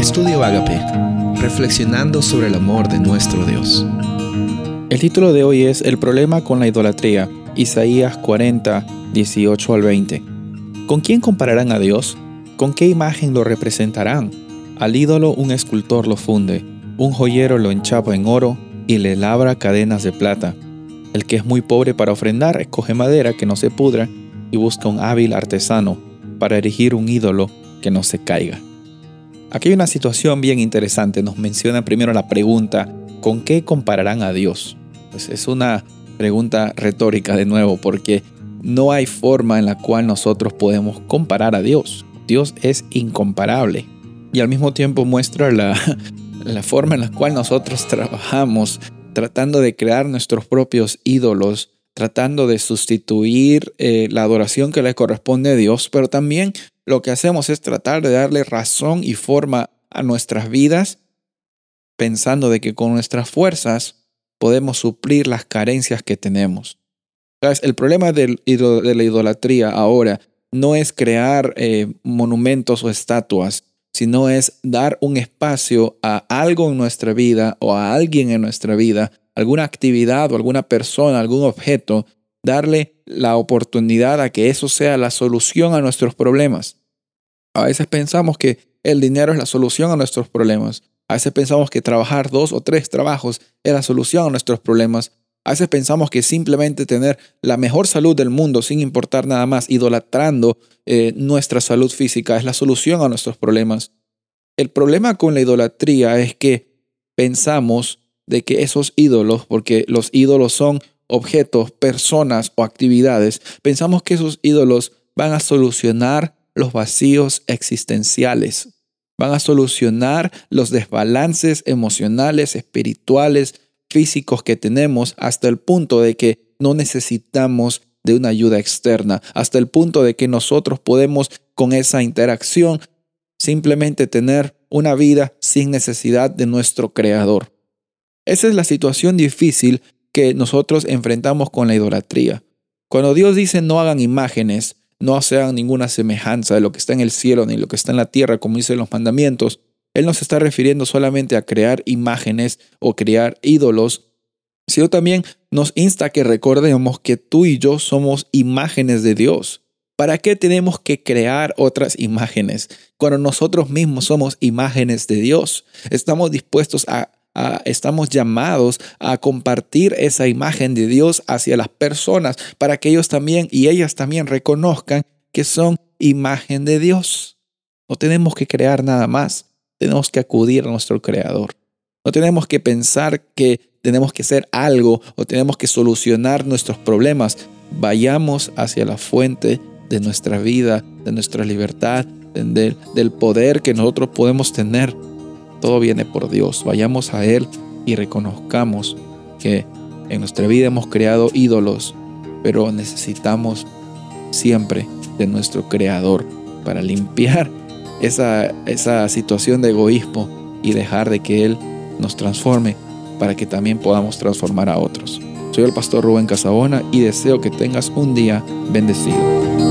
Estudio Agape, reflexionando sobre el amor de nuestro Dios. El título de hoy es El problema con la idolatría, Isaías 40, 18 al 20. ¿Con quién compararán a Dios? ¿Con qué imagen lo representarán? Al ídolo un escultor lo funde, un joyero lo enchapa en oro y le labra cadenas de plata. El que es muy pobre para ofrendar escoge madera que no se pudra y busca un hábil artesano para erigir un ídolo que no se caiga. Aquí hay una situación bien interesante. Nos menciona primero la pregunta, ¿con qué compararán a Dios? Pues es una pregunta retórica de nuevo, porque no hay forma en la cual nosotros podemos comparar a Dios. Dios es incomparable. Y al mismo tiempo muestra la, la forma en la cual nosotros trabajamos tratando de crear nuestros propios ídolos, tratando de sustituir eh, la adoración que le corresponde a Dios, pero también lo que hacemos es tratar de darle razón y forma a nuestras vidas, pensando de que con nuestras fuerzas podemos suplir las carencias que tenemos. El problema de la idolatría ahora no es crear eh, monumentos o estatuas, sino es dar un espacio a algo en nuestra vida o a alguien en nuestra vida, alguna actividad o alguna persona, algún objeto, darle la oportunidad a que eso sea la solución a nuestros problemas. A veces pensamos que el dinero es la solución a nuestros problemas. A veces pensamos que trabajar dos o tres trabajos es la solución a nuestros problemas. A veces pensamos que simplemente tener la mejor salud del mundo sin importar nada más, idolatrando eh, nuestra salud física, es la solución a nuestros problemas. El problema con la idolatría es que pensamos de que esos ídolos, porque los ídolos son objetos, personas o actividades, pensamos que esos ídolos van a solucionar los vacíos existenciales, van a solucionar los desbalances emocionales, espirituales, físicos que tenemos hasta el punto de que no necesitamos de una ayuda externa, hasta el punto de que nosotros podemos con esa interacción simplemente tener una vida sin necesidad de nuestro creador. Esa es la situación difícil que nosotros enfrentamos con la idolatría. Cuando Dios dice no hagan imágenes, no sean ninguna semejanza de lo que está en el cielo ni lo que está en la tierra, como dicen los mandamientos, Él no se está refiriendo solamente a crear imágenes o crear ídolos, sino también nos insta a que recordemos que tú y yo somos imágenes de Dios. ¿Para qué tenemos que crear otras imágenes cuando nosotros mismos somos imágenes de Dios? Estamos dispuestos a estamos llamados a compartir esa imagen de Dios hacia las personas para que ellos también y ellas también reconozcan que son imagen de Dios. No tenemos que crear nada más, tenemos que acudir a nuestro Creador. No tenemos que pensar que tenemos que hacer algo o tenemos que solucionar nuestros problemas. Vayamos hacia la fuente de nuestra vida, de nuestra libertad, del, del poder que nosotros podemos tener todo viene por Dios. Vayamos a Él y reconozcamos que en nuestra vida hemos creado ídolos, pero necesitamos siempre de nuestro Creador para limpiar esa, esa situación de egoísmo y dejar de que Él nos transforme para que también podamos transformar a otros. Soy el pastor Rubén Casabona y deseo que tengas un día bendecido.